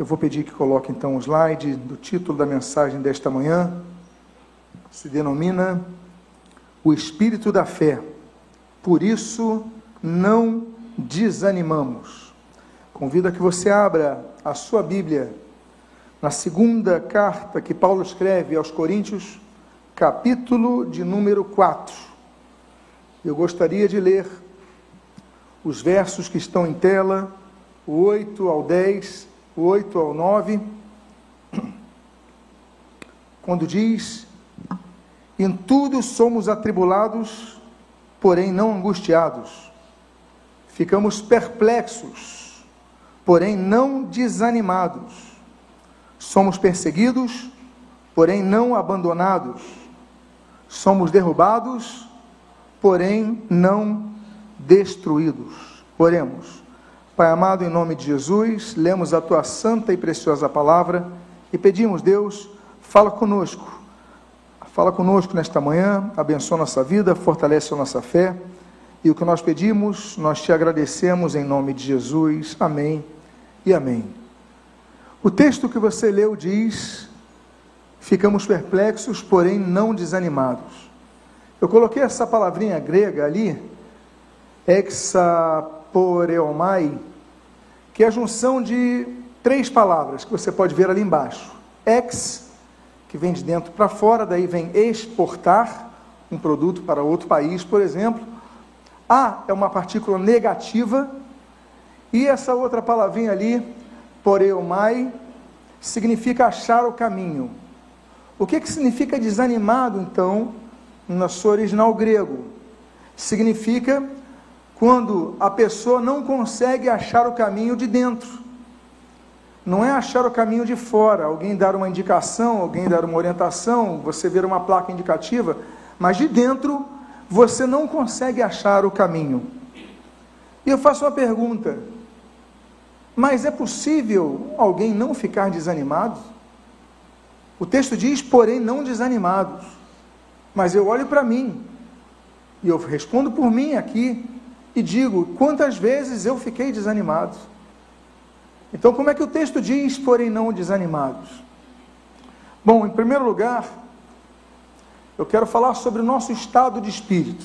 Eu vou pedir que coloque então o slide do título da mensagem desta manhã. Se denomina O Espírito da Fé. Por isso não desanimamos. Convido a que você abra a sua Bíblia na segunda carta que Paulo escreve aos Coríntios, capítulo de número 4. Eu gostaria de ler os versos que estão em tela, o 8 ao 10 8 ao 9, quando diz: Em tudo somos atribulados, porém não angustiados. Ficamos perplexos, porém não desanimados. Somos perseguidos, porém não abandonados. Somos derrubados, porém não destruídos. Oremos. Pai amado, em nome de Jesus, lemos a tua santa e preciosa palavra e pedimos, Deus, fala conosco. Fala conosco nesta manhã, abençoa nossa vida, fortalece a nossa fé. E o que nós pedimos, nós te agradecemos em nome de Jesus. Amém e amém. O texto que você leu diz: Ficamos perplexos, porém não desanimados. Eu coloquei essa palavrinha grega ali, exaporeomai, que é a junção de três palavras que você pode ver ali embaixo. Ex, que vem de dentro para fora, daí vem exportar um produto para outro país, por exemplo. A é uma partícula negativa, e essa outra palavrinha ali, poreomai, significa achar o caminho. O que, que significa desanimado, então, na sua original grego? Significa quando a pessoa não consegue achar o caminho de dentro. Não é achar o caminho de fora, alguém dar uma indicação, alguém dar uma orientação, você ver uma placa indicativa, mas de dentro você não consegue achar o caminho. E eu faço uma pergunta: mas é possível alguém não ficar desanimado? O texto diz, porém, não desanimados. Mas eu olho para mim e eu respondo por mim aqui e digo: quantas vezes eu fiquei desanimado? Então, como é que o texto diz, porém não desanimados? Bom, em primeiro lugar, eu quero falar sobre o nosso estado de espírito.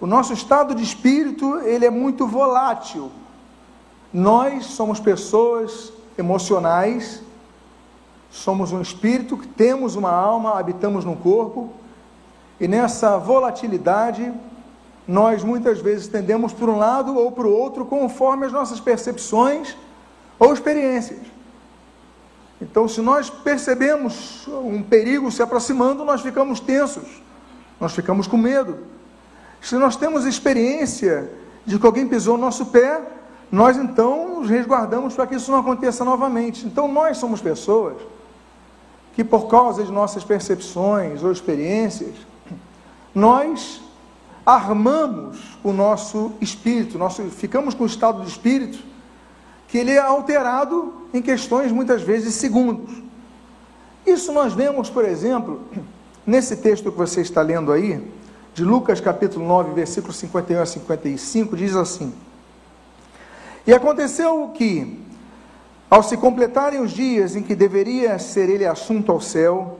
O nosso estado de espírito, ele é muito volátil. Nós somos pessoas emocionais, somos um espírito que temos uma alma, habitamos num corpo, e nessa volatilidade nós muitas vezes tendemos para um lado ou para o outro conforme as nossas percepções ou experiências. Então, se nós percebemos um perigo se aproximando, nós ficamos tensos, nós ficamos com medo. Se nós temos experiência de que alguém pisou no nosso pé, nós então nos resguardamos para que isso não aconteça novamente. Então, nós somos pessoas que, por causa de nossas percepções ou experiências, nós armamos o nosso espírito, nosso, ficamos com o estado de espírito que ele é alterado em questões muitas vezes segundos. Isso nós vemos, por exemplo, nesse texto que você está lendo aí, de Lucas capítulo 9, versículos 51 a 55, diz assim: E aconteceu que, ao se completarem os dias em que deveria ser ele assunto ao céu,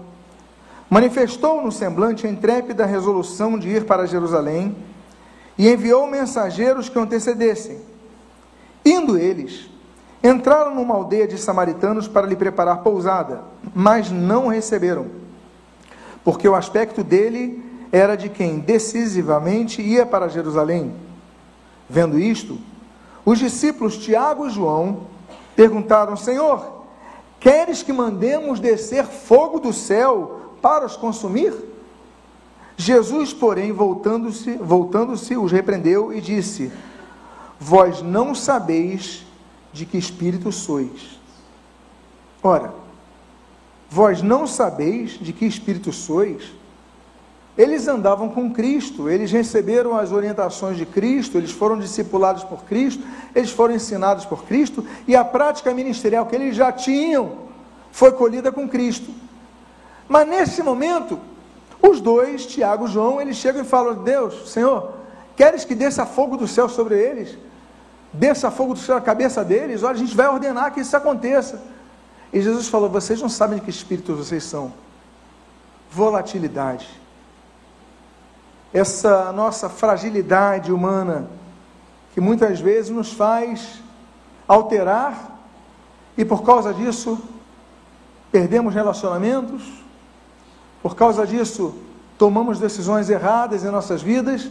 manifestou no semblante a intrépida resolução de ir para Jerusalém e enviou mensageiros que o antecedessem. Indo eles, entraram numa aldeia de samaritanos para lhe preparar pousada, mas não receberam, porque o aspecto dele era de quem decisivamente ia para Jerusalém. Vendo isto, os discípulos Tiago e João perguntaram: Senhor, queres que mandemos descer fogo do céu para os consumir? Jesus, porém, voltando-se, voltando-se, os repreendeu e disse: Vós não sabeis de que espírito sois. Ora, vós não sabeis de que espírito sois? Eles andavam com Cristo, eles receberam as orientações de Cristo, eles foram discipulados por Cristo, eles foram ensinados por Cristo, e a prática ministerial que eles já tinham foi colhida com Cristo. Mas nesse momento, os dois, Tiago e João, eles chegam e falam: Deus, Senhor, queres que desça fogo do céu sobre eles? desça fogo do céu na cabeça deles, olha, a gente vai ordenar que isso aconteça. E Jesus falou: vocês não sabem de que espírito vocês são. Volatilidade. Essa nossa fragilidade humana, que muitas vezes nos faz alterar, e por causa disso, perdemos relacionamentos, por causa disso, tomamos decisões erradas em nossas vidas,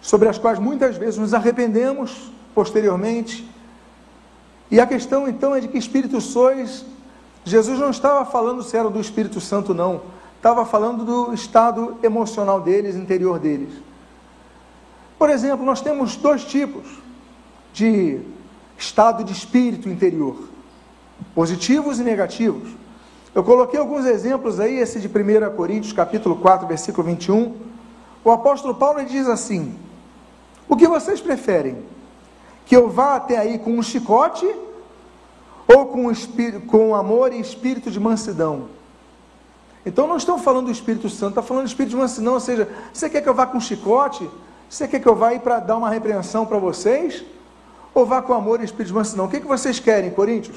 sobre as quais muitas vezes nos arrependemos posteriormente. E a questão então é de que espírito sois. Jesus não estava falando se era do Espírito Santo, não. Estava falando do estado emocional deles, interior deles. Por exemplo, nós temos dois tipos de estado de espírito interior: positivos e negativos. Eu coloquei alguns exemplos aí, esse de 1 Coríntios, capítulo 4, versículo 21. O apóstolo Paulo diz assim: O que vocês preferem? Que eu vá até aí com um chicote ou com, espírito, com amor e espírito de mansidão? Então não estão falando do Espírito Santo, está falando do espírito de mansidão, ou seja, você quer que eu vá com um chicote? Você quer que eu vá aí para dar uma repreensão para vocês? Ou vá com amor e espírito de mansidão? O que, que vocês querem, Coríntios?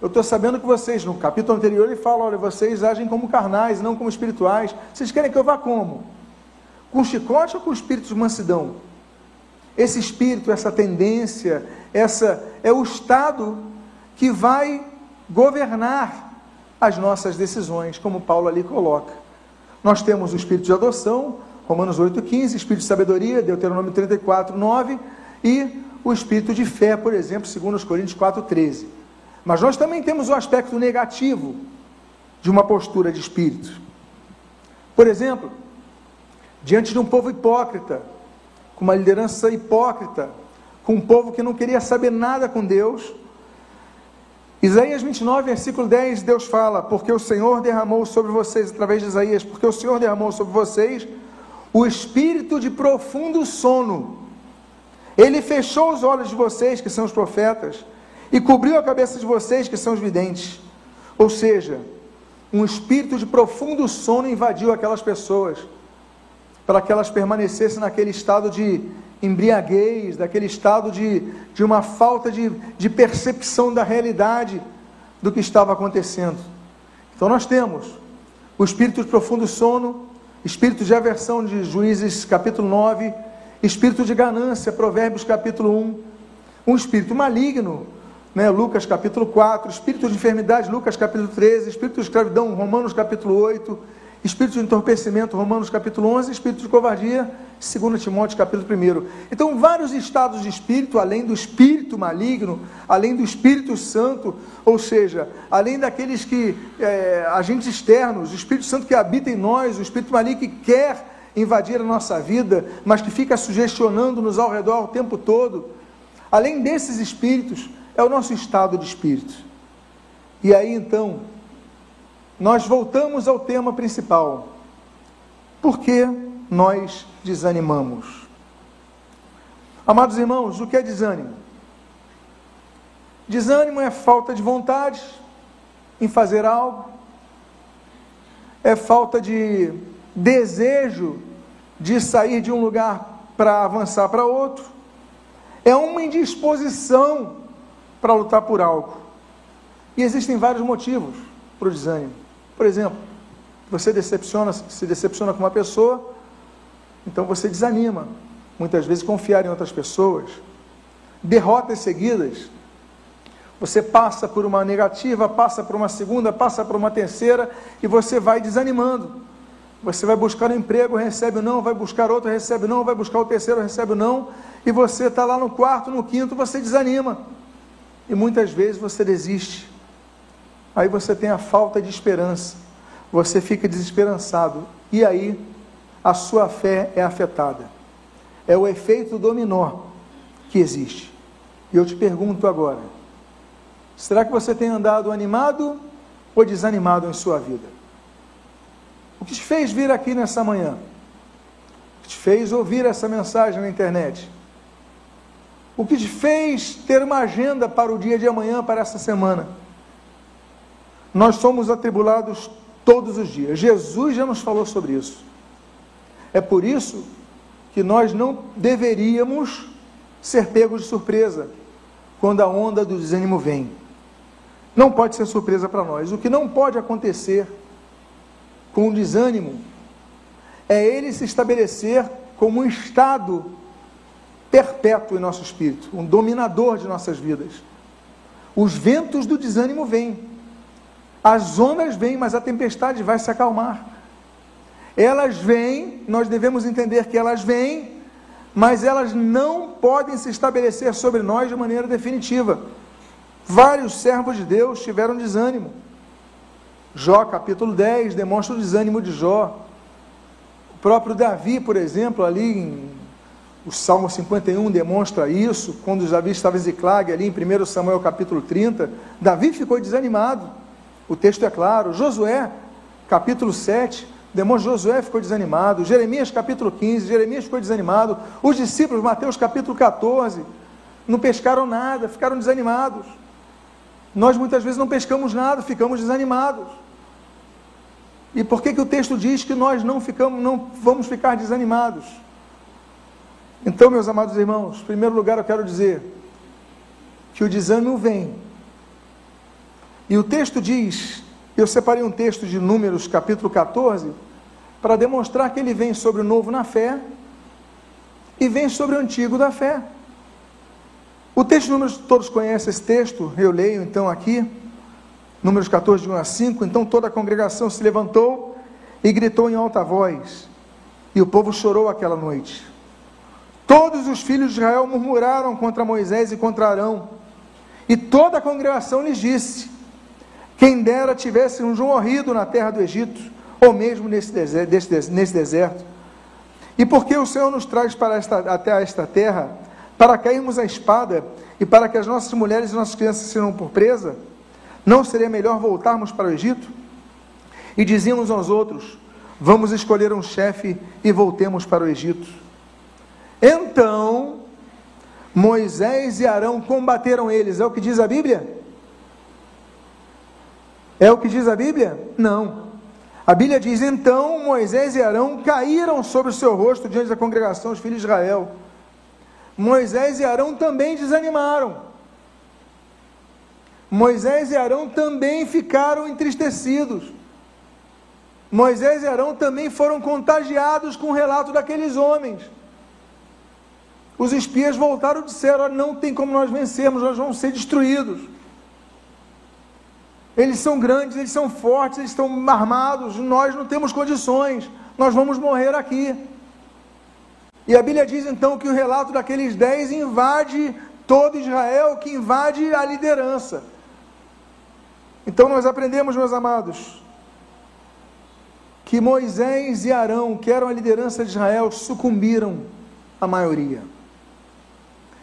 Eu estou sabendo que vocês, no capítulo anterior, ele fala: olha, vocês agem como carnais, não como espirituais. Vocês querem que eu vá como? Com chicote ou com espírito de mansidão? Esse espírito, essa tendência, essa é o estado que vai governar as nossas decisões, como Paulo ali coloca. Nós temos o espírito de adoção, Romanos 8,15, espírito de sabedoria, Deuteronômio 34, 9, e o espírito de fé, por exemplo, segundo os Coríntios 4,13. Mas nós também temos o aspecto negativo de uma postura de espírito. Por exemplo, diante de um povo hipócrita, com uma liderança hipócrita, com um povo que não queria saber nada com Deus. Isaías 29, versículo 10, Deus fala: Porque o Senhor derramou sobre vocês, através de Isaías, porque o Senhor derramou sobre vocês o espírito de profundo sono. Ele fechou os olhos de vocês, que são os profetas, e cobriu a cabeça de vocês, que são os videntes. Ou seja, um espírito de profundo sono invadiu aquelas pessoas, para que elas permanecessem naquele estado de embriaguez, daquele estado de, de uma falta de, de percepção da realidade do que estava acontecendo. Então nós temos o espírito de profundo sono, espírito de aversão de Juízes capítulo 9, espírito de ganância, Provérbios capítulo 1, um espírito maligno, né, Lucas capítulo 4, espírito de enfermidade, Lucas capítulo 13, espírito de escravidão, Romanos capítulo 8, espírito de entorpecimento, Romanos capítulo 11, espírito de covardia, 2 Timóteo capítulo 1. Então, vários estados de espírito, além do espírito maligno, além do Espírito Santo, ou seja, além daqueles que, é, agentes externos, o Espírito Santo que habita em nós, o espírito maligno que quer invadir a nossa vida, mas que fica sugestionando-nos ao redor o tempo todo. Além desses espíritos, é o nosso estado de espírito. E aí então, nós voltamos ao tema principal. Por que nós desanimamos? Amados irmãos, o que é desânimo? Desânimo é falta de vontade em fazer algo, é falta de desejo de sair de um lugar para avançar para outro, é uma indisposição para lutar por algo. E existem vários motivos para o desânimo. Por exemplo, você decepciona, se decepciona com uma pessoa, então você desanima. Muitas vezes confiar em outras pessoas. Derrotas seguidas. Você passa por uma negativa, passa por uma segunda, passa por uma terceira e você vai desanimando. Você vai buscar um emprego, recebe não, vai buscar outro, recebe não, vai buscar o terceiro, recebe não, e você está lá no quarto, no quinto, você desanima e muitas vezes você desiste. Aí você tem a falta de esperança, você fica desesperançado, e aí a sua fé é afetada. É o efeito dominó que existe. E eu te pergunto agora: será que você tem andado animado ou desanimado em sua vida? O que te fez vir aqui nessa manhã? O que te fez ouvir essa mensagem na internet? O que te fez ter uma agenda para o dia de amanhã, para essa semana? Nós somos atribulados todos os dias. Jesus já nos falou sobre isso. É por isso que nós não deveríamos ser pegos de surpresa quando a onda do desânimo vem. Não pode ser surpresa para nós. O que não pode acontecer com o desânimo é ele se estabelecer como um estado perpétuo em nosso espírito, um dominador de nossas vidas. Os ventos do desânimo vêm, as ondas vêm, mas a tempestade vai se acalmar. Elas vêm, nós devemos entender que elas vêm, mas elas não podem se estabelecer sobre nós de maneira definitiva. Vários servos de Deus tiveram desânimo. Jó, capítulo 10, demonstra o desânimo de Jó. O próprio Davi, por exemplo, ali em o Salmo 51 demonstra isso, quando Davi estava em Ziclag, ali em 1 Samuel capítulo 30, Davi ficou desanimado. O texto é claro. Josué, capítulo 7, demonstra Josué ficou desanimado. Jeremias capítulo 15, Jeremias ficou desanimado. Os discípulos, Mateus capítulo 14, não pescaram nada, ficaram desanimados. Nós muitas vezes não pescamos nada, ficamos desanimados. E por que, que o texto diz que nós não ficamos, não vamos ficar desanimados? Então, meus amados irmãos, em primeiro lugar eu quero dizer que o desânimo vem. E o texto diz, eu separei um texto de Números, capítulo 14, para demonstrar que ele vem sobre o novo na fé e vem sobre o antigo da fé. O texto de Números, todos conhecem esse texto, eu leio então aqui, Números 14, de 1 a 5. Então toda a congregação se levantou e gritou em alta voz, e o povo chorou aquela noite. Todos os filhos de Israel murmuraram contra Moisés e contra Arão. E toda a congregação lhes disse: Quem dera tivesse um morrido na terra do Egito, ou mesmo nesse deserto. Nesse deserto. E porque o Senhor nos traz para esta, até esta terra, para cairmos a espada e para que as nossas mulheres e nossas crianças sejam por presa, não seria melhor voltarmos para o Egito? E dizíamos aos outros: Vamos escolher um chefe e voltemos para o Egito. Então, Moisés e Arão combateram eles. É o que diz a Bíblia? É o que diz a Bíblia? Não. A Bíblia diz: então Moisés e Arão caíram sobre o seu rosto diante da congregação dos filhos de Israel. Moisés e Arão também desanimaram. Moisés e Arão também ficaram entristecidos. Moisés e Arão também foram contagiados com o relato daqueles homens. Os espias voltaram e disseram: não tem como nós vencermos, nós vamos ser destruídos. Eles são grandes, eles são fortes, eles estão armados, nós não temos condições, nós vamos morrer aqui. E a Bíblia diz então que o relato daqueles dez invade todo Israel, que invade a liderança. Então nós aprendemos, meus amados, que Moisés e Arão, que eram a liderança de Israel, sucumbiram à maioria.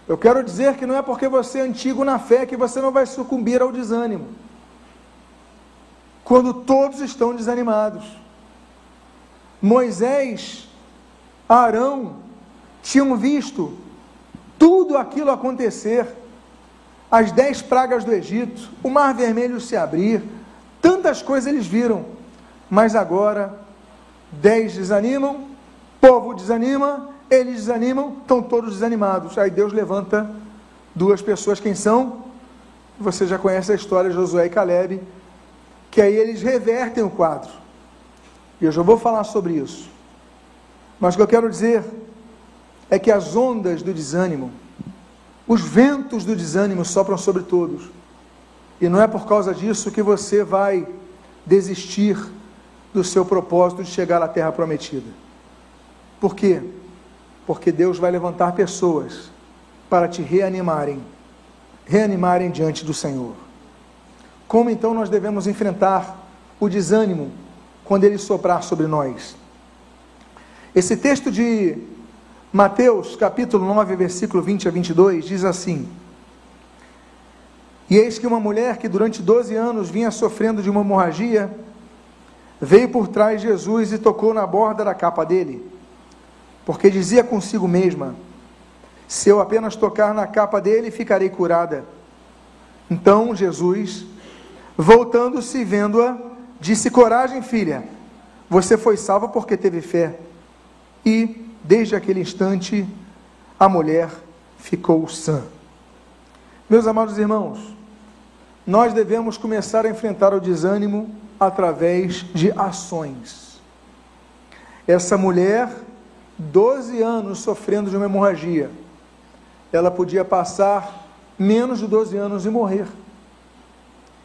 Eu quero dizer que não é porque você é antigo na fé que você não vai sucumbir ao desânimo. Quando todos estão desanimados. Moisés, Arão, tinham visto tudo aquilo acontecer, as dez pragas do Egito, o mar vermelho se abrir, tantas coisas eles viram, mas agora dez desanimam, povo desanima, eles desanimam, estão todos desanimados. Aí Deus levanta duas pessoas, quem são? Você já conhece a história de Josué e Caleb, que aí eles revertem o quadro. E eu já vou falar sobre isso. Mas o que eu quero dizer é que as ondas do desânimo, os ventos do desânimo sopram sobre todos. E não é por causa disso que você vai desistir do seu propósito de chegar à terra prometida. Por quê? Porque Deus vai levantar pessoas para te reanimarem, reanimarem diante do Senhor. Como então nós devemos enfrentar o desânimo quando ele soprar sobre nós? Esse texto de Mateus, capítulo 9, versículo 20 a 22, diz assim: E eis que uma mulher que durante 12 anos vinha sofrendo de uma hemorragia, veio por trás de Jesus e tocou na borda da capa dele porque dizia consigo mesma: Se eu apenas tocar na capa dele, ficarei curada. Então Jesus, voltando-se e vendo-a, disse: Coragem, filha, você foi salva porque teve fé. E, desde aquele instante, a mulher ficou sã. Meus amados irmãos, nós devemos começar a enfrentar o desânimo através de ações. Essa mulher, 12 anos sofrendo de uma hemorragia, ela podia passar menos de 12 anos e morrer.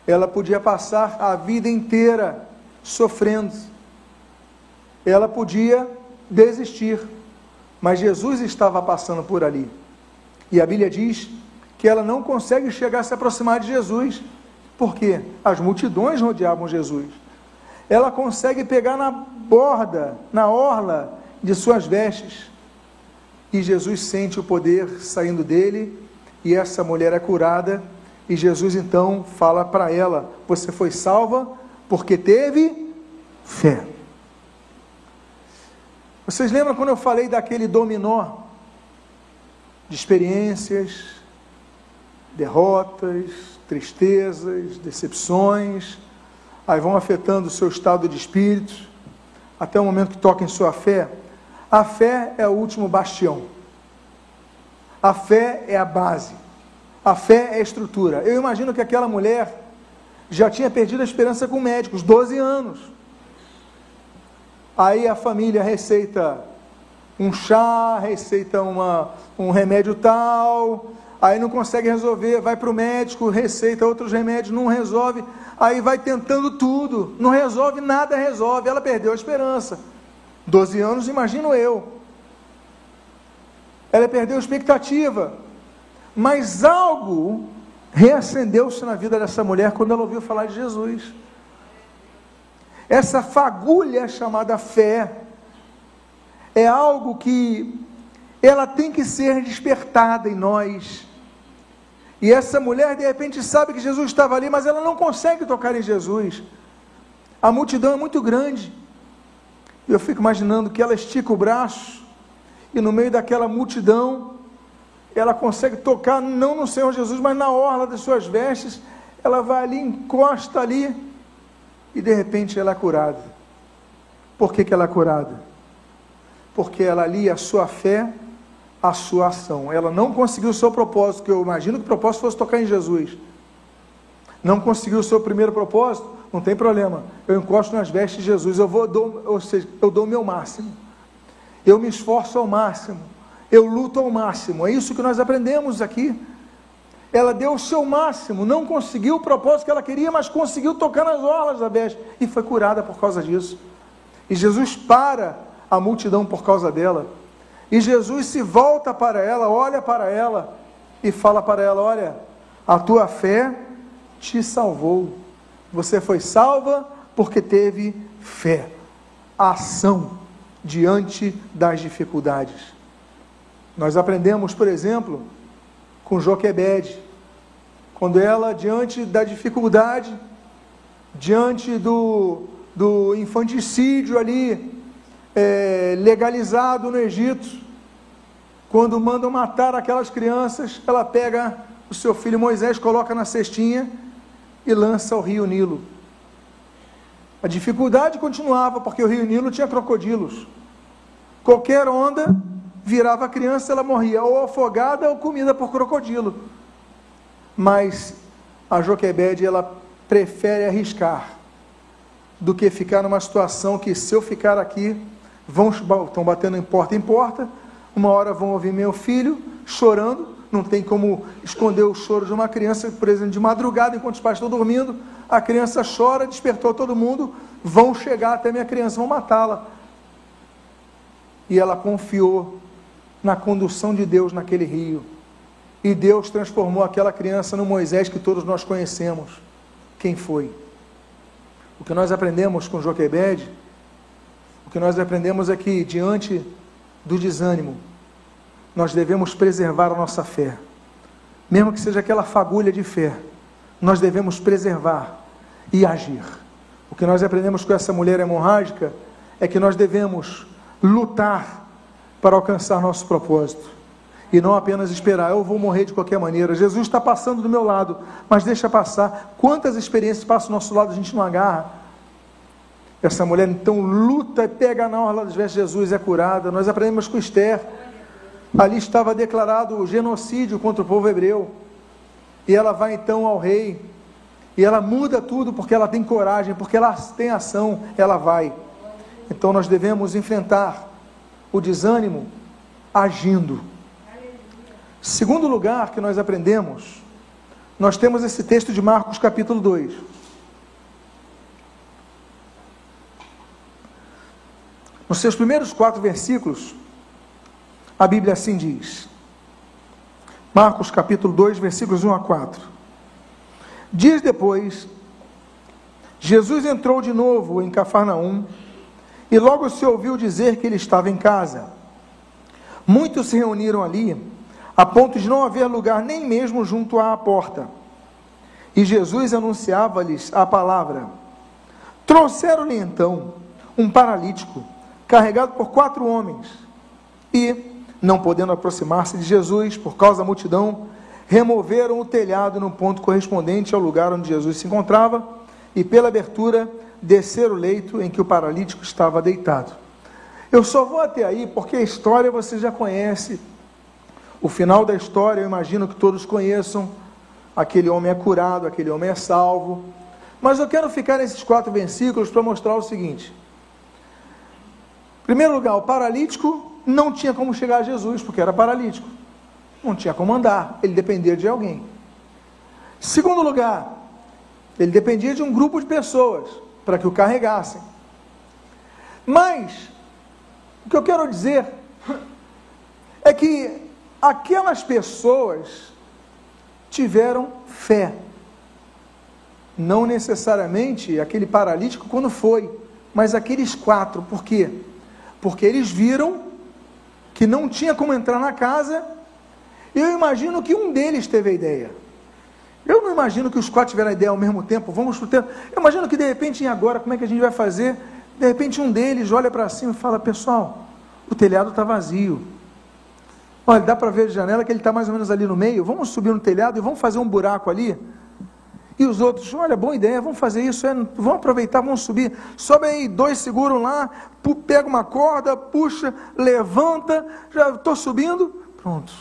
Ela podia passar a vida inteira sofrendo. Ela podia desistir. Mas Jesus estava passando por ali. E a Bíblia diz que ela não consegue chegar a se aproximar de Jesus. Por quê? As multidões rodeavam Jesus. Ela consegue pegar na borda, na orla de suas vestes. E Jesus sente o poder saindo dele, e essa mulher é curada. E Jesus então fala para ela: Você foi salva porque teve fé. Vocês lembram quando eu falei daquele dominó de experiências, derrotas, tristezas, decepções, aí vão afetando o seu estado de espírito, até o momento que toca em sua fé? A fé é o último bastião. A fé é a base. A fé é a estrutura. Eu imagino que aquela mulher já tinha perdido a esperança com médicos, 12 anos. Aí a família receita um chá, receita uma, um remédio tal, aí não consegue resolver, vai para o médico, receita outros remédios, não resolve, aí vai tentando tudo, não resolve, nada resolve, ela perdeu a esperança. 12 anos, imagino eu. Ela perdeu a expectativa, mas algo reacendeu-se na vida dessa mulher quando ela ouviu falar de Jesus. Essa fagulha chamada fé é algo que ela tem que ser despertada em nós. E essa mulher de repente sabe que Jesus estava ali, mas ela não consegue tocar em Jesus. A multidão é muito grande. Eu fico imaginando que ela estica o braço e no meio daquela multidão ela consegue tocar não no Senhor Jesus, mas na orla das suas vestes. Ela vai ali, encosta ali e de repente ela é curada. Por que, que ela é curada? Porque ela ali a sua fé, a sua ação. Ela não conseguiu o seu propósito, que eu imagino que o propósito fosse tocar em Jesus. Não conseguiu o seu primeiro propósito? Não tem problema. Eu encosto nas vestes de Jesus, eu vou, dou, ou seja, eu dou o meu máximo. Eu me esforço ao máximo. Eu luto ao máximo. É isso que nós aprendemos aqui ela deu o seu máximo, não conseguiu o propósito que ela queria, mas conseguiu tocar nas orlas da veste e foi curada por causa disso. E Jesus para a multidão por causa dela. E Jesus se volta para ela, olha para ela e fala para ela: Olha, a tua fé te salvou. Você foi salva porque teve fé, ação diante das dificuldades. Nós aprendemos, por exemplo, com Joquebede, quando ela, diante da dificuldade, diante do, do infanticídio ali, é, legalizado no Egito, quando mandam matar aquelas crianças, ela pega o seu filho Moisés, coloca na cestinha e lança ao rio Nilo. A dificuldade continuava, porque o rio Nilo tinha crocodilos. Qualquer onda virava a criança, ela morria ou afogada ou comida por crocodilo mas a Joquebede ela prefere arriscar do que ficar numa situação que se eu ficar aqui, vão estão batendo em porta em porta, uma hora vão ouvir meu filho chorando, não tem como esconder o choro de uma criança, por exemplo, de madrugada, enquanto os pais estão dormindo, a criança chora, despertou todo mundo, vão chegar até minha criança, vão matá-la. E ela confiou na condução de Deus naquele rio e Deus transformou aquela criança no Moisés que todos nós conhecemos. Quem foi? O que nós aprendemos com Joquebed, o que nós aprendemos é que diante do desânimo, nós devemos preservar a nossa fé. Mesmo que seja aquela fagulha de fé, nós devemos preservar e agir. O que nós aprendemos com essa mulher hemorrágica é que nós devemos lutar para alcançar nosso propósito e não apenas esperar, eu vou morrer de qualquer maneira. Jesus está passando do meu lado, mas deixa passar. Quantas experiências passam do nosso lado, a gente não agarra. Essa mulher então luta e pega na orla dos vestes de Jesus é curada. Nós aprendemos com Esther. Ali estava declarado o genocídio contra o povo hebreu. E ela vai então ao rei. E ela muda tudo porque ela tem coragem, porque ela tem ação, ela vai. Então nós devemos enfrentar o desânimo agindo. Segundo lugar que nós aprendemos, nós temos esse texto de Marcos capítulo 2. Nos seus primeiros quatro versículos, a Bíblia assim diz. Marcos capítulo 2, versículos 1 a 4. Dias depois, Jesus entrou de novo em Cafarnaum e logo se ouviu dizer que ele estava em casa. Muitos se reuniram ali, a ponto de não haver lugar nem mesmo junto à porta. E Jesus anunciava-lhes a palavra. Trouxeram-lhe então um paralítico, carregado por quatro homens, e não podendo aproximar-se de Jesus por causa da multidão, removeram o telhado no ponto correspondente ao lugar onde Jesus se encontrava e, pela abertura, desceram o leito em que o paralítico estava deitado. Eu só vou até aí porque a história você já conhece. O final da história eu imagino que todos conheçam. Aquele homem é curado, aquele homem é salvo. Mas eu quero ficar nesses quatro versículos para mostrar o seguinte. Em primeiro lugar, o paralítico não tinha como chegar a Jesus, porque era paralítico. Não tinha como andar, ele dependia de alguém. Segundo lugar, ele dependia de um grupo de pessoas para que o carregassem. Mas, o que eu quero dizer é que aquelas pessoas tiveram fé. Não necessariamente aquele paralítico quando foi, mas aqueles quatro. Por quê? Porque eles viram que não tinha como entrar na casa, eu imagino que um deles teve a ideia. Eu não imagino que os quatro tiveram a ideia ao mesmo tempo, vamos para o tempo. Eu imagino que de repente, agora, como é que a gente vai fazer? De repente um deles olha para cima e fala, pessoal, o telhado está vazio. Olha, dá para ver de janela que ele está mais ou menos ali no meio. Vamos subir no telhado e vamos fazer um buraco ali. E os outros, olha, boa ideia, vamos fazer isso, é, vamos aproveitar, vamos subir. Sobe aí, dois seguram lá, pega uma corda, puxa, levanta, já estou subindo, pronto.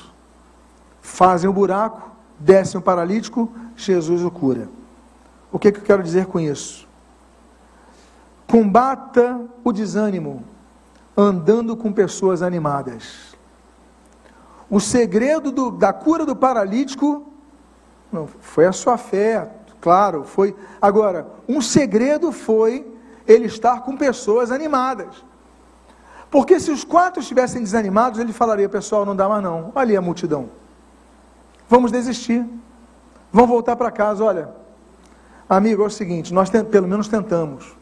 Fazem o buraco, descem o paralítico, Jesus o cura. O que, que eu quero dizer com isso? Combata o desânimo andando com pessoas animadas. O segredo do, da cura do paralítico não, foi a sua fé, Claro, foi. Agora, um segredo foi ele estar com pessoas animadas. Porque se os quatro estivessem desanimados, ele falaria: pessoal, não dá mais não. Ali a multidão. Vamos desistir. Vamos voltar para casa. Olha, amigo, é o seguinte: nós pelo menos tentamos.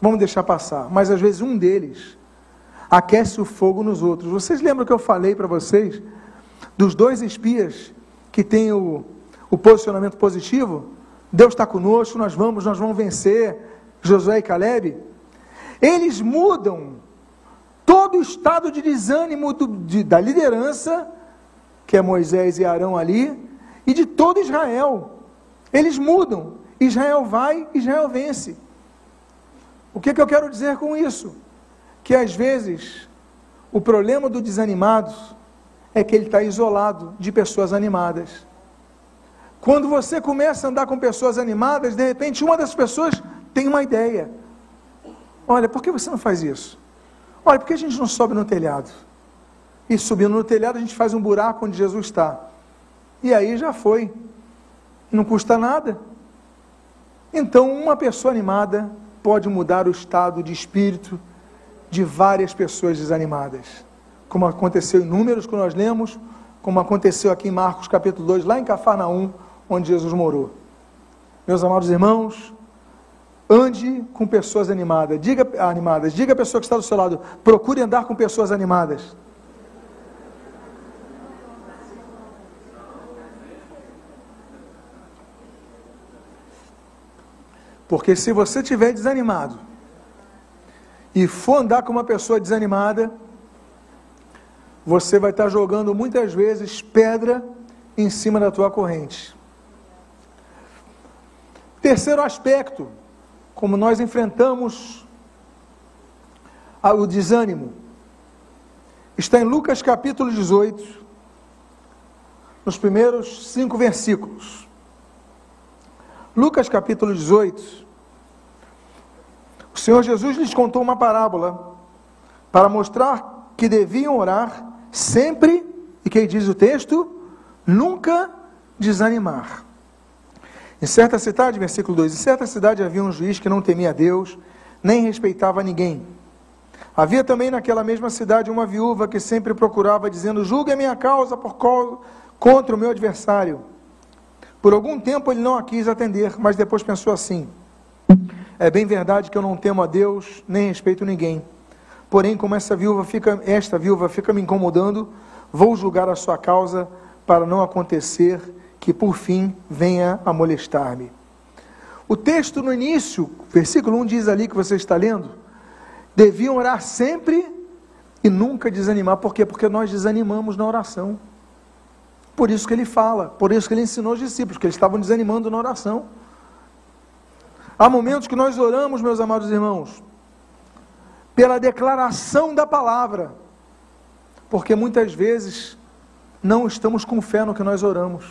Vamos deixar passar. Mas às vezes um deles aquece o fogo nos outros. Vocês lembram que eu falei para vocês dos dois espias que têm o, o posicionamento positivo? Deus está conosco, nós vamos, nós vamos vencer. Josué e Caleb. Eles mudam todo o estado de desânimo do, de, da liderança, que é Moisés e Arão ali, e de todo Israel. Eles mudam. Israel vai, Israel vence. O que, que eu quero dizer com isso? Que às vezes o problema do desanimado é que ele está isolado de pessoas animadas. Quando você começa a andar com pessoas animadas, de repente uma das pessoas tem uma ideia. Olha, por que você não faz isso? Olha, por que a gente não sobe no telhado? E subindo no telhado a gente faz um buraco onde Jesus está. E aí já foi. Não custa nada. Então, uma pessoa animada pode mudar o estado de espírito de várias pessoas desanimadas. Como aconteceu em números que nós lemos, como aconteceu aqui em Marcos capítulo 2, lá em Cafarnaum, onde Jesus morou. Meus amados irmãos, ande com pessoas animadas. Diga, animadas. Diga a pessoa que está do seu lado, procure andar com pessoas animadas. Porque se você estiver desanimado e for andar com uma pessoa desanimada, você vai estar jogando muitas vezes pedra em cima da tua corrente. Terceiro aspecto, como nós enfrentamos o desânimo. está em Lucas capítulo 18, nos primeiros cinco versículos. Lucas capítulo 18. O Senhor Jesus lhes contou uma parábola para mostrar que deviam orar sempre, e que diz o texto, nunca desanimar. Em certa cidade, versículo 2: Em certa cidade havia um juiz que não temia a Deus, nem respeitava ninguém. Havia também naquela mesma cidade uma viúva que sempre procurava, dizendo: Julgue a minha causa por contra o meu adversário. Por algum tempo ele não a quis atender, mas depois pensou assim: É bem verdade que eu não temo a Deus, nem respeito ninguém. Porém, como essa viúva fica, esta viúva fica me incomodando, vou julgar a sua causa para não acontecer que por fim venha a molestar-me. O texto no início, versículo 1 diz ali que você está lendo, deviam orar sempre e nunca desanimar. Por quê? Porque nós desanimamos na oração. Por isso que ele fala, por isso que ele ensinou os discípulos, que eles estavam desanimando na oração. Há momentos que nós oramos, meus amados irmãos, pela declaração da palavra, porque muitas vezes não estamos com fé no que nós oramos.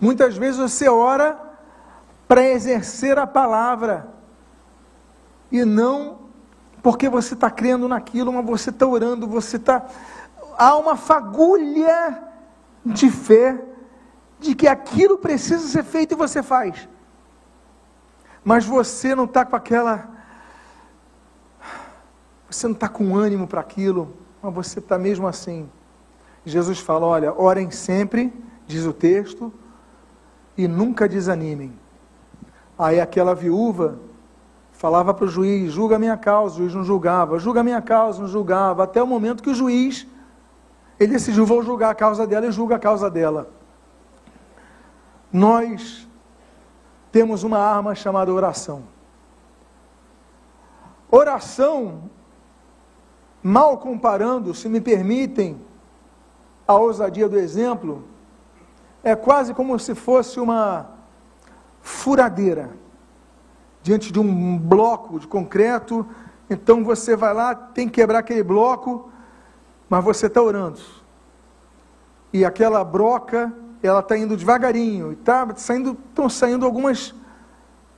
Muitas vezes você ora para exercer a palavra e não porque você está crendo naquilo, mas você está orando, você está. Há uma fagulha de fé de que aquilo precisa ser feito e você faz. Mas você não está com aquela. Você não está com ânimo para aquilo, mas você está mesmo assim. Jesus fala: olha, orem sempre, diz o texto, e nunca desanimem. Aí aquela viúva falava para o juiz: julga a minha causa, o juiz não julgava, julga a minha causa, não julgava, até o momento que o juiz ele decidiu: vou julgar a causa dela e julga a causa dela. Nós temos uma arma chamada oração. Oração, mal comparando, se me permitem a ousadia do exemplo, é quase como se fosse uma furadeira diante de um bloco de concreto. Então você vai lá, tem que quebrar aquele bloco, mas você está orando. E aquela broca, ela está indo devagarinho, tá saindo, estão saindo algumas,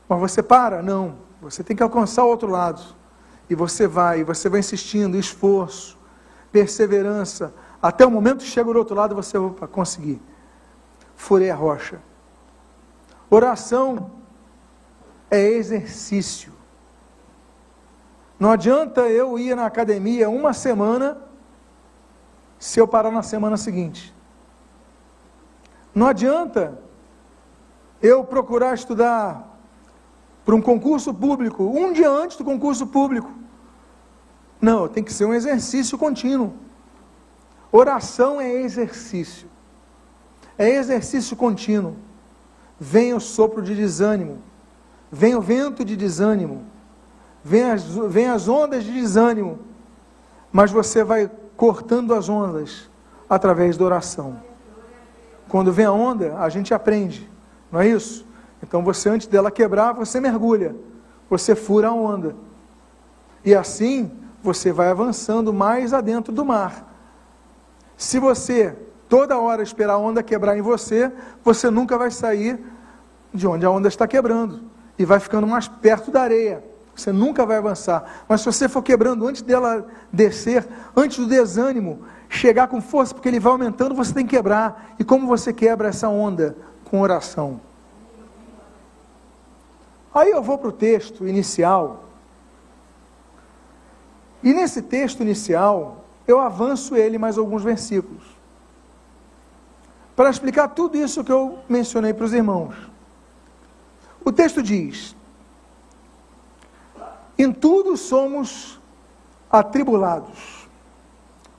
mas você para? Não, você tem que alcançar o outro lado. E você vai, você vai insistindo, esforço, perseverança, até o momento que chega do outro lado você vai conseguir furei a rocha. Oração é exercício. Não adianta eu ir na academia uma semana se eu parar na semana seguinte. Não adianta eu procurar estudar para um concurso público um dia antes do concurso público. Não, tem que ser um exercício contínuo. Oração é exercício é exercício contínuo. Vem o sopro de desânimo, vem o vento de desânimo, vem as, vem as ondas de desânimo, mas você vai cortando as ondas através da oração. Quando vem a onda, a gente aprende, não é isso? Então você, antes dela quebrar, você mergulha, você fura a onda. E assim você vai avançando mais adentro do mar. Se você toda hora esperar a onda quebrar em você, você nunca vai sair de onde a onda está quebrando e vai ficando mais perto da areia. Você nunca vai avançar. Mas se você for quebrando antes dela descer, antes do desânimo chegar com força, porque ele vai aumentando, você tem que quebrar. E como você quebra essa onda? Com oração. Aí eu vou para o texto inicial. E nesse texto inicial, eu avanço ele mais alguns versículos para explicar tudo isso que eu mencionei para os irmãos. O texto diz: Em tudo somos atribulados,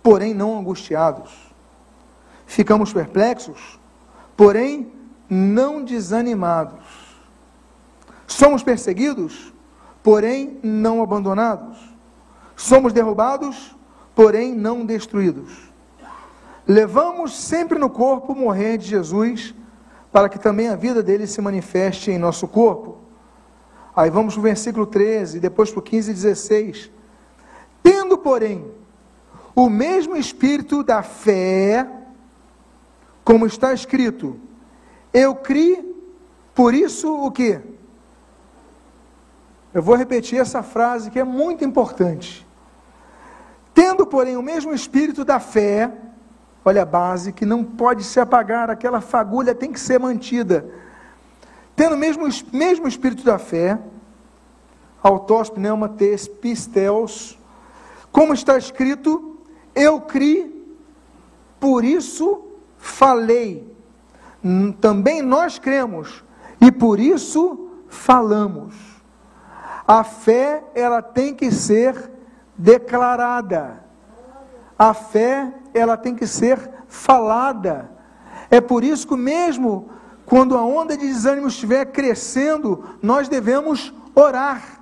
porém não angustiados. Ficamos perplexos, porém não desanimados. Somos perseguidos, porém não abandonados. Somos derrubados, porém não destruídos Levamos sempre no corpo o morrer de Jesus, para que também a vida dele se manifeste em nosso corpo. Aí vamos para o versículo 13, depois para o 15 e 16. Tendo, porém, o mesmo espírito da fé, como está escrito, eu criei, por isso o que? Eu vou repetir essa frase que é muito importante. Tendo, porém, o mesmo espírito da fé, olha a base, que não pode se apagar, aquela fagulha tem que ser mantida. Tendo o mesmo, mesmo espírito da fé, autos pneumates pisteos, como está escrito, eu criei, por isso falei. Também nós cremos, e por isso falamos. A fé, ela tem que ser declarada. A fé, ela tem que ser falada. É por isso que mesmo quando a onda de desânimo estiver crescendo, nós devemos orar.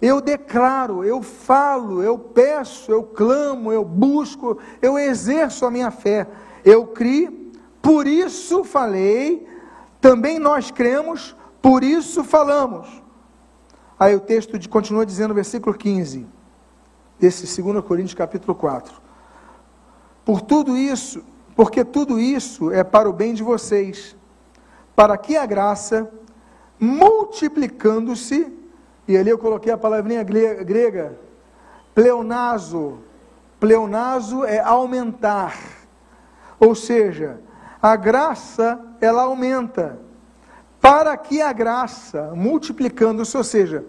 Eu declaro, eu falo, eu peço, eu clamo, eu busco, eu exerço a minha fé. Eu criei, por isso falei, também nós cremos, por isso falamos. Aí o texto continua dizendo versículo 15, desse 2 Coríntios capítulo 4. Por tudo isso, porque tudo isso é para o bem de vocês, para que a graça, multiplicando-se, e ali eu coloquei a palavrinha grega, pleonazo. Pleonazo é aumentar. Ou seja, a graça, ela aumenta. Para que a graça, multiplicando-se, ou seja,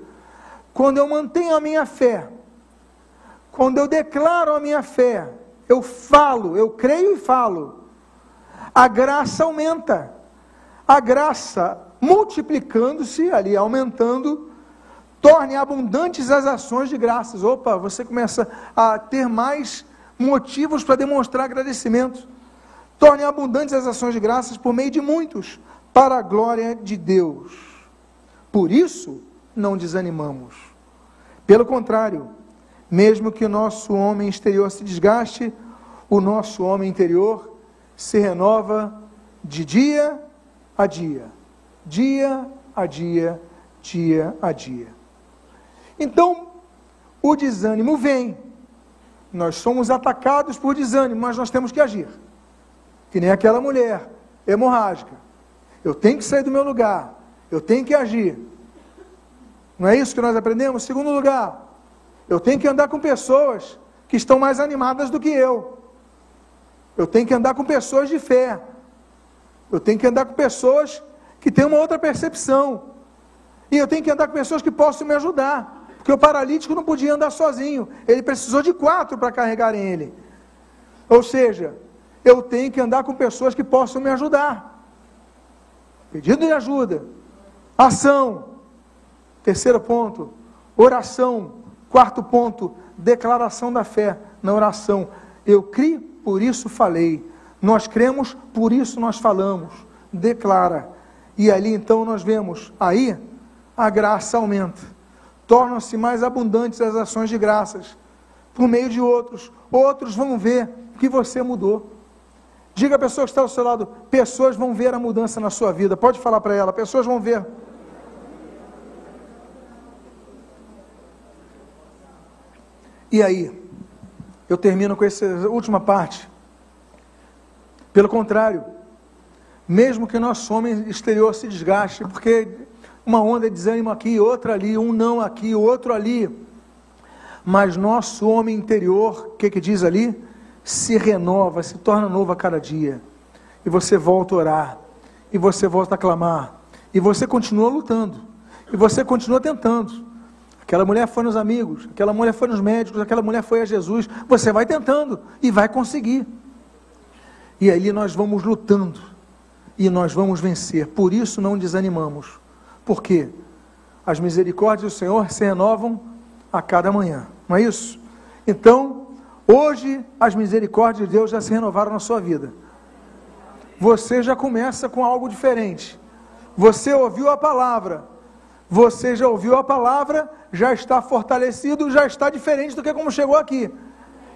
quando eu mantenho a minha fé, quando eu declaro a minha fé, eu falo, eu creio e falo, a graça aumenta. A graça multiplicando-se ali, aumentando, Torne abundantes as ações de graças. Opa, você começa a ter mais motivos para demonstrar agradecimento. Torne abundantes as ações de graças por meio de muitos, para a glória de Deus. Por isso, não desanimamos. Pelo contrário, mesmo que o nosso homem exterior se desgaste, o nosso homem interior se renova de dia a dia, dia a dia, dia a dia. Então, o desânimo vem. Nós somos atacados por desânimo, mas nós temos que agir. Que nem aquela mulher hemorrágica. Eu tenho que sair do meu lugar. Eu tenho que agir. Não é isso que nós aprendemos? Segundo lugar, eu tenho que andar com pessoas que estão mais animadas do que eu. Eu tenho que andar com pessoas de fé. Eu tenho que andar com pessoas que têm uma outra percepção. E eu tenho que andar com pessoas que possam me ajudar. Porque o paralítico não podia andar sozinho, ele precisou de quatro para carregarem ele. Ou seja, eu tenho que andar com pessoas que possam me ajudar. Pedido de ajuda, ação. Terceiro ponto, oração. Quarto ponto, declaração da fé na oração. Eu criei, por isso falei. Nós cremos, por isso nós falamos. Declara. E ali então nós vemos, aí a graça aumenta tornam-se mais abundantes as ações de graças por meio de outros. Outros vão ver que você mudou. Diga à pessoa que está ao seu lado: pessoas vão ver a mudança na sua vida. Pode falar para ela: pessoas vão ver. E aí? Eu termino com essa última parte. Pelo contrário, mesmo que nosso homem exterior se desgaste, porque uma onda de desânimo aqui, outra ali, um não aqui, outro ali. Mas nosso homem interior, o que, que diz ali? Se renova, se torna novo a cada dia. E você volta a orar, e você volta a clamar, e você continua lutando, e você continua tentando. Aquela mulher foi nos amigos, aquela mulher foi nos médicos, aquela mulher foi a Jesus. Você vai tentando e vai conseguir. E aí nós vamos lutando e nós vamos vencer. Por isso não desanimamos. Por quê? As misericórdias do Senhor se renovam a cada manhã, não é isso? Então, hoje as misericórdias de Deus já se renovaram na sua vida. Você já começa com algo diferente. Você ouviu a palavra. Você já ouviu a palavra, já está fortalecido, já está diferente do que como chegou aqui.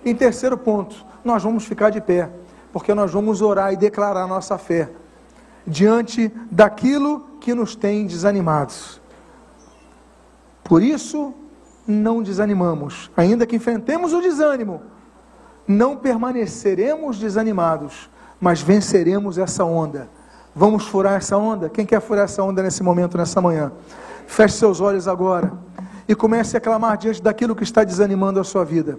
Em terceiro ponto, nós vamos ficar de pé, porque nós vamos orar e declarar nossa fé diante daquilo que nos tem desanimados. Por isso, não desanimamos. Ainda que enfrentemos o desânimo, não permaneceremos desanimados, mas venceremos essa onda. Vamos furar essa onda? Quem quer furar essa onda nesse momento, nessa manhã? Feche seus olhos agora e comece a clamar diante daquilo que está desanimando a sua vida.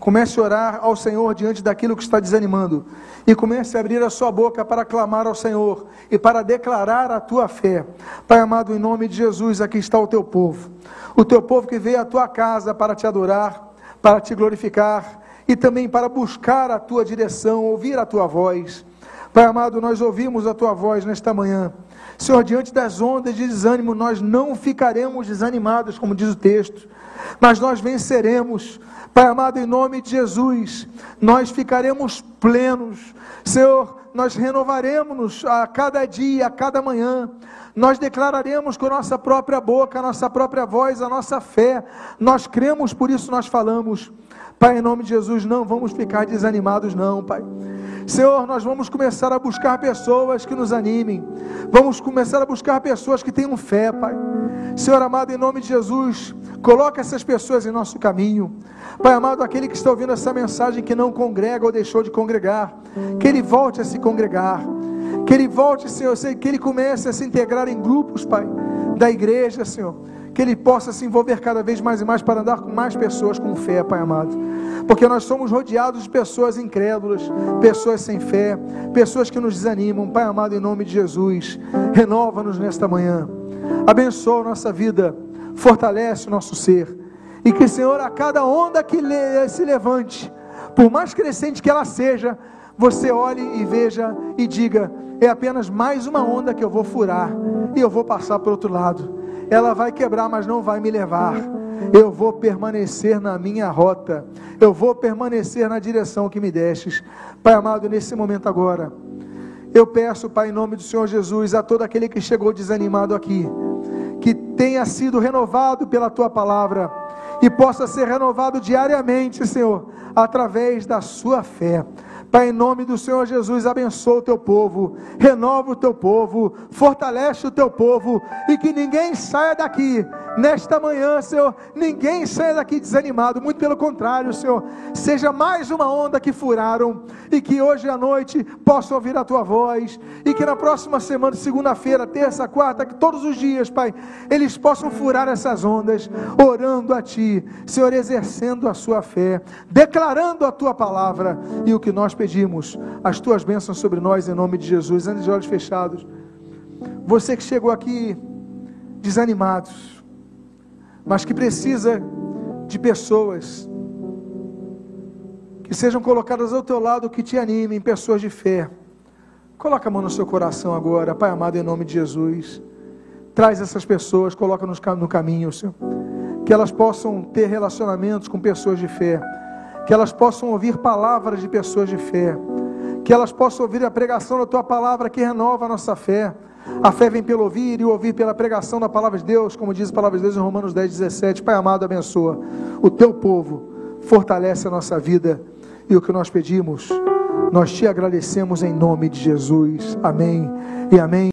Comece a orar ao Senhor diante daquilo que está desanimando. E comece a abrir a sua boca para clamar ao Senhor e para declarar a tua fé. Pai amado, em nome de Jesus, aqui está o teu povo. O teu povo que veio à tua casa para te adorar, para te glorificar e também para buscar a tua direção, ouvir a tua voz. Pai amado, nós ouvimos a tua voz nesta manhã. Senhor, diante das ondas de desânimo, nós não ficaremos desanimados, como diz o texto, mas nós venceremos. Pai amado, em nome de Jesus, nós ficaremos plenos. Senhor, nós renovaremos-nos a cada dia, a cada manhã. Nós declararemos com a nossa própria boca, a nossa própria voz, a nossa fé. Nós cremos, por isso nós falamos. Pai, em nome de Jesus, não vamos ficar desanimados, não, Pai. Senhor, nós vamos começar a buscar pessoas que nos animem. Vamos começar a buscar pessoas que tenham fé, Pai. Senhor amado, em nome de Jesus, coloca essas pessoas em nosso caminho. Pai amado, aquele que está ouvindo essa mensagem que não congrega ou deixou de congregar, que ele volte a se congregar. Que ele volte, Senhor, que ele comece a se integrar em grupos, Pai, da igreja, Senhor que ele possa se envolver cada vez mais e mais para andar com mais pessoas com fé, Pai amado. Porque nós somos rodeados de pessoas incrédulas, pessoas sem fé, pessoas que nos desanimam. Pai amado, em nome de Jesus, renova-nos nesta manhã. Abençoa a nossa vida, fortalece o nosso ser. E que, Senhor, a cada onda que se levante, por mais crescente que ela seja, você olhe e veja e diga: é apenas mais uma onda que eu vou furar e eu vou passar para o outro lado ela vai quebrar, mas não vai me levar. Eu vou permanecer na minha rota, eu vou permanecer na direção que me destes. Pai amado, nesse momento agora, eu peço, Pai, em nome do Senhor Jesus, a todo aquele que chegou desanimado aqui, que tenha sido renovado pela tua palavra e possa ser renovado diariamente, Senhor, através da sua fé. Pai, em nome do Senhor Jesus, abençoa o teu povo, renova o teu povo, fortalece o teu povo e que ninguém saia daqui nesta manhã, Senhor, ninguém saia daqui desanimado, muito pelo contrário, Senhor, seja mais uma onda que furaram e que hoje à noite possam ouvir a tua voz e que na próxima semana, segunda-feira, terça, quarta, que todos os dias, Pai, eles possam furar essas ondas, orando a Ti, Senhor, exercendo a sua fé, declarando a Tua palavra. E o que nós pedimos as tuas bênçãos sobre nós em nome de Jesus, antes de olhos fechados. Você que chegou aqui desanimado, mas que precisa de pessoas que sejam colocadas ao teu lado, que te animem, pessoas de fé. Coloca a mão no seu coração agora, Pai amado, em nome de Jesus. Traz essas pessoas, coloca no caminho, Senhor. Que elas possam ter relacionamentos com pessoas de fé que elas possam ouvir palavras de pessoas de fé, que elas possam ouvir a pregação da tua palavra que renova a nossa fé. A fé vem pelo ouvir e ouvir pela pregação da palavra de Deus, como diz a palavra de Deus em Romanos 10, 17. Pai amado, abençoa o teu povo, fortalece a nossa vida e o que nós pedimos, nós te agradecemos em nome de Jesus. Amém e amém.